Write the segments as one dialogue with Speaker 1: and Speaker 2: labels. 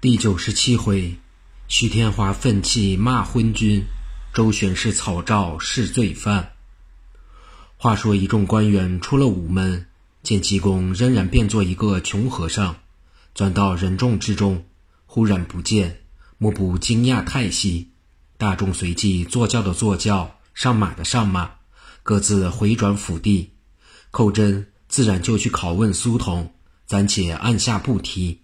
Speaker 1: 第九十七回，徐天华愤气骂昏君，周旋是草诏是罪犯。话说一众官员出了午门，见济公仍然变作一个穷和尚，钻到人众之中，忽然不见，目不惊讶叹息。大众随即坐轿的坐轿，上马的上马，各自回转府地。寇真自然就去拷问苏童，暂且按下不提。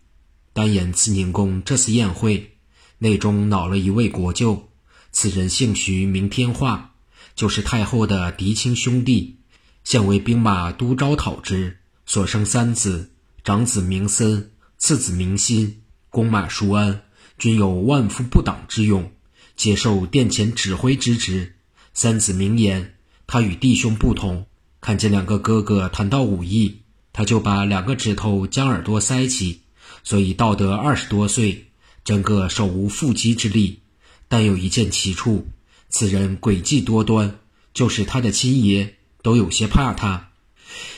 Speaker 1: 单言慈宁宫这次宴会，内中恼了一位国舅，此人姓徐，名天化，就是太后的嫡亲兄弟，现为兵马都招讨之，所生三子，长子名森，次子名心，弓马熟安，均有万夫不挡之勇，接受殿前指挥之职。三子名言，他与弟兄不同，看见两个哥哥谈到武艺，他就把两个指头将耳朵塞起。所以到得二十多岁，整个手无缚鸡之力。但有一件奇处，此人诡计多端，就是他的亲爷都有些怕他。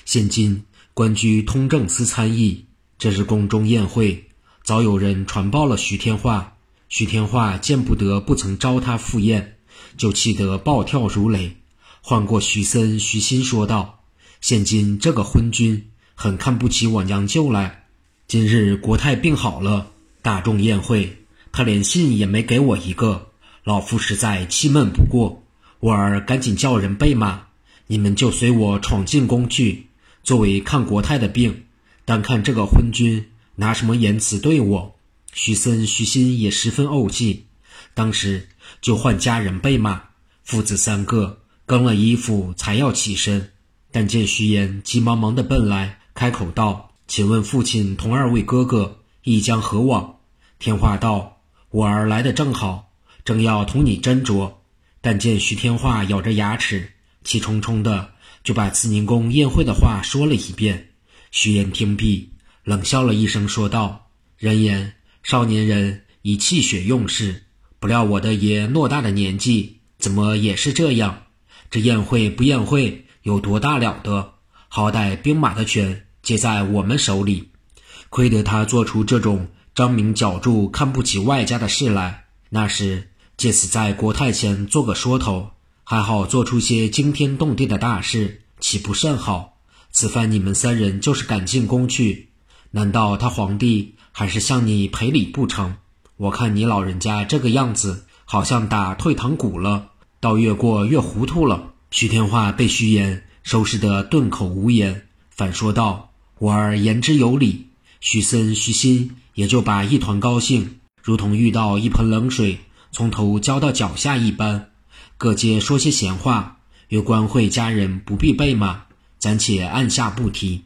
Speaker 1: 现今官居通政司参议，这是宫中宴会，早有人传报了徐天化。徐天化见不得不曾招他赴宴，就气得暴跳如雷，唤过徐森、徐新说道：“现今这个昏君，很看不起我娘舅来。”今日国泰病好了，大众宴会，他连信也没给我一个，老夫实在气闷不过。我儿赶紧叫人备马，你们就随我闯进宫去，作为看国泰的病。单看这个昏君拿什么言辞对我？徐森、徐新也十分怄气，当时就唤家人备马，父子三个更了衣服才要起身，但见徐延急忙忙的奔来，开口道。请问父亲同二位哥哥亦将何往？天化道：“我儿来的正好，正要同你斟酌。”但见徐天化咬着牙齿，气冲冲的就把慈宁宫宴会的话说了一遍。徐言听毕，冷笑了一声，说道：“人言少年人以气血用事，不料我的爷偌大的年纪，怎么也是这样？这宴会不宴会有多大了得？好歹兵马的权。”皆在我们手里，亏得他做出这种张明角柱、看不起外家的事来。那时借此在国太前做个说头，还好做出些惊天动地的大事，岂不甚好？此番你们三人就是赶进宫去，难道他皇帝还是向你赔礼不成？我看你老人家这个样子，好像打退堂鼓了，倒越过越糊涂了。徐天化被徐言收拾得顿口无言，反说道。我儿言之有理，徐森、徐新也就把一团高兴，如同遇到一盆冷水从头浇到脚下一般，各皆说些闲话。有官会家人不必备马，暂且按下不提。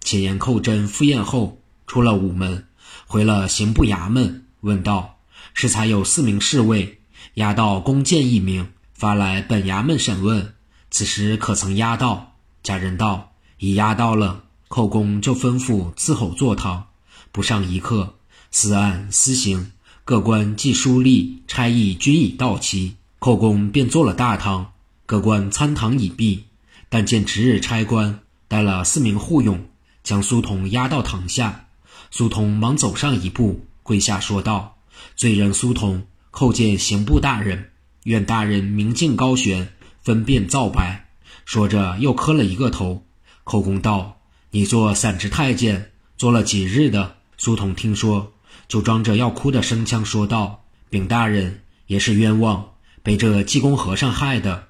Speaker 1: 且言寇真赴宴后出了午门，回了刑部衙门，问道：“适才有四名侍卫押到弓箭一名，发来本衙门审问，此时可曾押到？”家人道：“已押到了。”寇公就吩咐伺候坐堂，不上一刻，司案私刑各官既书吏差役均已到齐，寇公便坐了大堂，各官参堂已毕。但见值日差官带了四名护勇，将苏童押到堂下。苏童忙走上一步，跪下说道：“罪人苏童叩见刑部大人，愿大人明镜高悬，分辨皂白。”说着又磕了一个头。寇公道。你做散职太监做了几日的？苏童听说，就装着要哭的声腔说道：“禀大人，也是冤枉，被这济公和尚害的。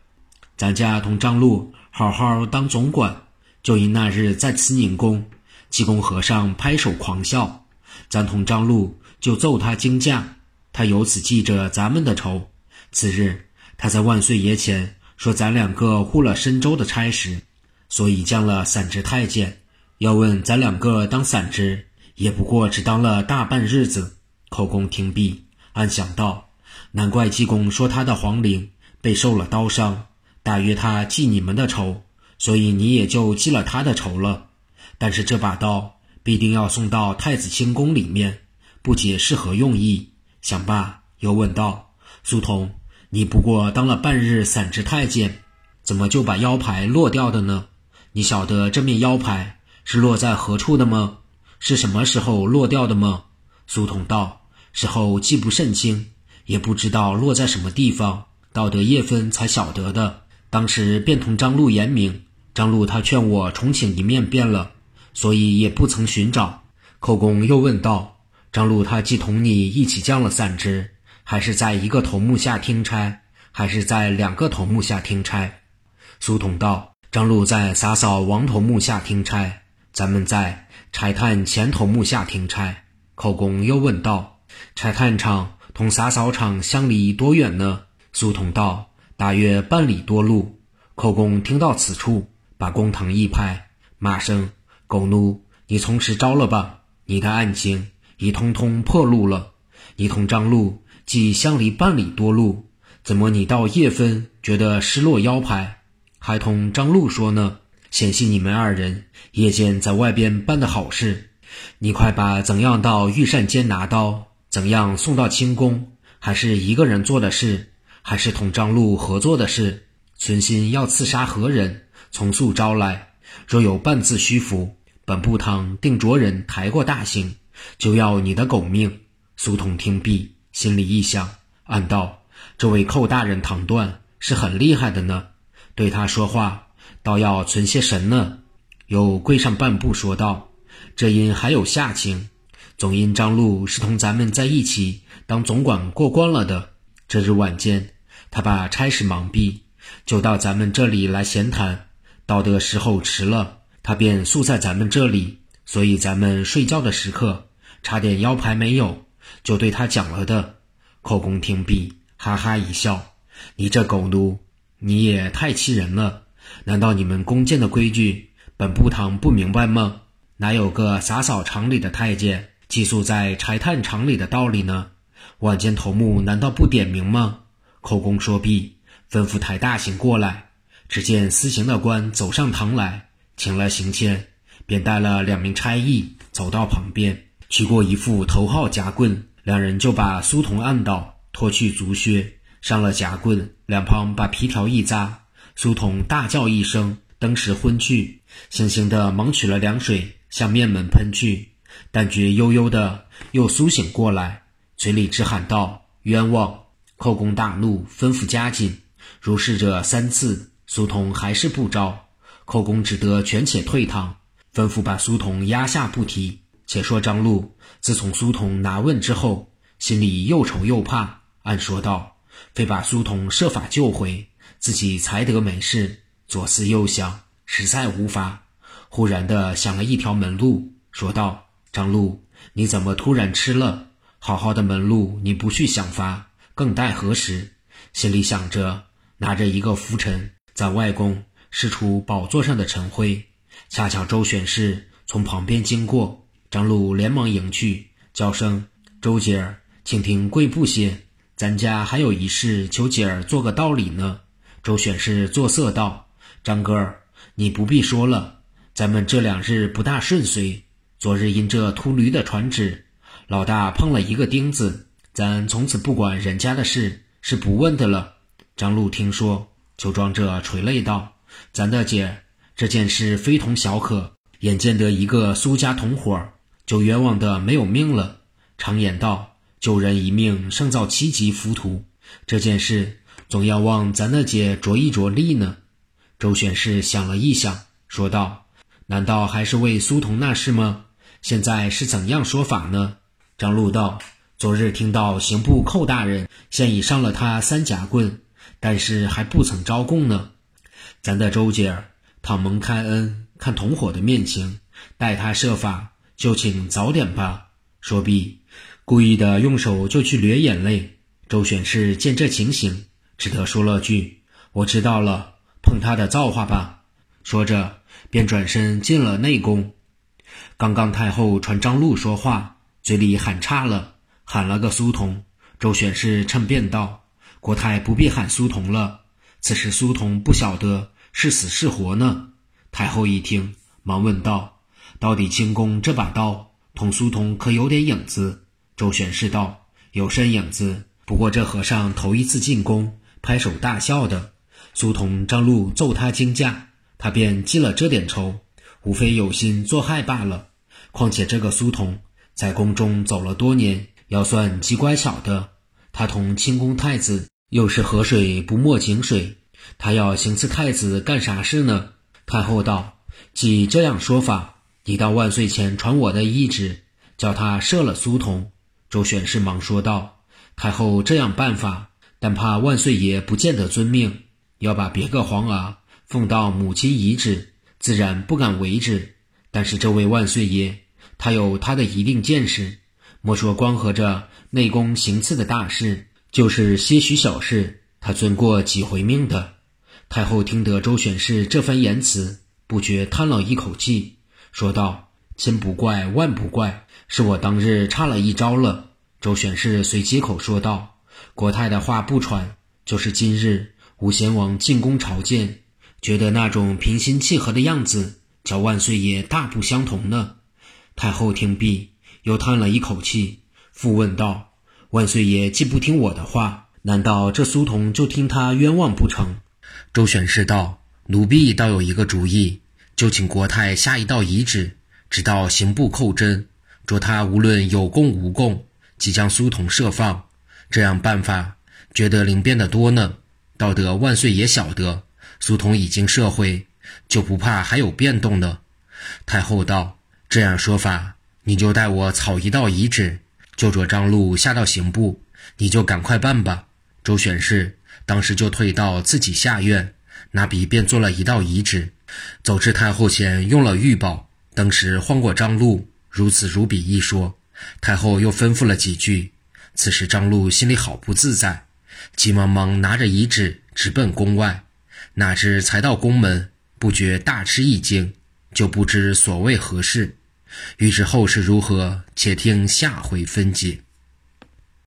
Speaker 1: 咱家同张禄好好当总管，就因那日在慈宁宫，济公和尚拍手狂笑，咱同张禄就揍他惊驾。他由此记着咱们的仇。次日，他在万岁爷前说咱两个护了深州的差事，所以降了散职太监。”要问咱两个当散职，也不过只当了大半日子。口供听毕，暗想道：难怪济公说他的皇陵被受了刀伤，大约他记你们的仇，所以你也就记了他的仇了。但是这把刀必定要送到太子清宫里面，不解是何用意。想罢，又问道：苏童，你不过当了半日散职太监，怎么就把腰牌落掉的呢？你晓得这面腰牌？是落在何处的吗？是什么时候落掉的吗？苏统道：“事后记不甚清，也不知道落在什么地方，到得夜分才晓得的。当时便同张禄言明，张禄他劝我重请一面便了，所以也不曾寻找。寇公又问道：“张禄他既同你一起降了散之，还是在一个头目下听差，还是在两个头目下听差？”苏统道：“张禄在洒扫王头目下听差，咱们在柴炭前头木下听差。”寇公又问道：“柴炭厂同洒扫场相离多远呢？”苏童道：“大约半里多路。”寇公听到此处，把公堂一拍，骂声：“狗奴，你从实招了吧！你的案情已通通破路了。你同张禄既相离半里多路，怎么你到夜分觉得失落腰牌，还同张禄说呢？显系你们二人夜间在外边办的好事。”你快把怎样到御膳间拿刀，怎样送到清宫，还是一个人做的事，还是同张禄合作的事？存心要刺杀何人？从速招来。若有半字虚浮，本部堂定着人抬过大刑，就要你的狗命。苏童听毕，心里一想，暗道：这位寇大人唐断是很厉害的呢，对他说话倒要存些神呢。又跪上半步说道。这因还有下情，总因张禄是同咱们在一起当总管过关了的。这日晚间，他把差事忙毕，就到咱们这里来闲谈。到的时候迟了，他便宿在咱们这里，所以咱们睡觉的时刻差点腰牌没有，就对他讲了的。寇公听毕，哈哈一笑：“你这狗奴，你也太欺人了！难道你们弓箭的规矩，本部堂不明白吗？”哪有个洒扫场里的太监寄宿在柴炭厂里的道理呢？晚间头目难道不点名吗？口供说毕，吩咐抬大刑过来。只见司刑的官走上堂来，请了刑签，便带了两名差役走到旁边，取过一副头号夹棍，两人就把苏童按倒，脱去足靴，上了夹棍，两旁把皮条一扎，苏童大叫一声，登时昏去。悻悻的忙取了凉水。向面门喷去，但觉悠悠的又苏醒过来，嘴里直喊道：“冤枉！”寇公大怒，吩咐加紧。如是者三次，苏童还是不招，寇公只得权且退堂，吩咐把苏童压下不提。且说张禄自从苏童拿问之后，心里又愁又怕，暗说道：“非把苏童设法救回，自己才得没事。”左思右想，实在无法。忽然的想了一条门路，说道：“张禄，你怎么突然吃了？好好的门路你不去想法，更待何时？”心里想着，拿着一个拂尘，在外公施出宝座上的尘灰。恰巧周选侍从旁边经过，张禄连忙迎去，叫声：“周姐儿，请听贵部些，咱家还有一事，求姐儿做个道理呢。”周选是作色道：“张哥，你不必说了。”咱们这两日不大顺遂。昨日因这秃驴的传旨，老大碰了一个钉子，咱从此不管人家的事，是不问的了。张禄听说，就装着垂泪道：“咱的姐，这件事非同小可。眼见得一个苏家同伙，就冤枉的没有命了。常言道，救人一命胜造七级浮屠。这件事总要望咱的姐着一着力呢。”周选侍想了一想，说道。难道还是为苏童那事吗？现在是怎样说法呢？张禄道：昨日听到刑部寇大人现已上了他三夹棍，但是还不曾招供呢。咱的周姐儿，倘蒙开恩，看同伙的面情，待他设法，就请早点吧。说毕，故意的用手就去掠眼泪。周选侍见这情形，只得说了句：“我知道了，碰他的造化吧。”说着。便转身进了内宫。刚刚太后传张禄说话，嘴里喊岔了，喊了个苏童。周选侍趁便道：“国太不必喊苏童了，此时苏童不晓得是死是活呢。”太后一听，忙问道：“到底清宫这把刀同苏童可有点影子？”周选侍道：“有甚影子？不过这和尚头一次进宫，拍手大笑的。苏童张禄揍他惊驾。”他便记了这点仇，无非有心作害罢了。况且这个苏童在宫中走了多年，要算极乖巧的。他同清宫太子又是河水不没井水，他要行刺太子干啥事呢？太后道：“既这样说法，你到万岁前传我的懿旨，叫他赦了苏童。”周旋是忙说道：“太后这样办法，但怕万岁爷不见得遵命，要把别个皇儿奉到母亲遗旨，自然不敢违之。但是这位万岁爷，他有他的一定见识。”莫说光合着内宫行刺的大事，就是些许小事，他遵过几回命的。太后听得周选氏这番言辞，不觉叹了一口气，说道：“千不怪万不怪，是我当日差了一招了。”周选氏遂接口说道：“国太的话不传，就是今日武贤王进宫朝见，觉得那种平心气和的样子，叫万岁爷大不相同呢。”太后听毕。又叹了一口气，复问道：“万岁爷既不听我的话，难道这苏童就听他冤枉不成？”周旋氏道：“奴婢倒有一个主意，就请国太下一道遗旨，直到刑部扣侦，着他无论有功无功，即将苏童释放。这样办法，觉得灵便的多呢。道德万岁也晓得，苏童已经社会，就不怕还有变动呢。”太后道：“这样说法。”你就代我草一道遗旨，就着张禄下到刑部，你就赶快办吧。周旋士当时就退到自己下院，拿笔便做了一道遗旨，走至太后前，用了玉宝，当时晃过张禄，如此如彼一说。太后又吩咐了几句，此时张禄心里好不自在，急忙忙拿着遗旨直奔宫外，哪知才到宫门，不觉大吃一惊，就不知所谓何事。欲知后事如何，且听下回分解。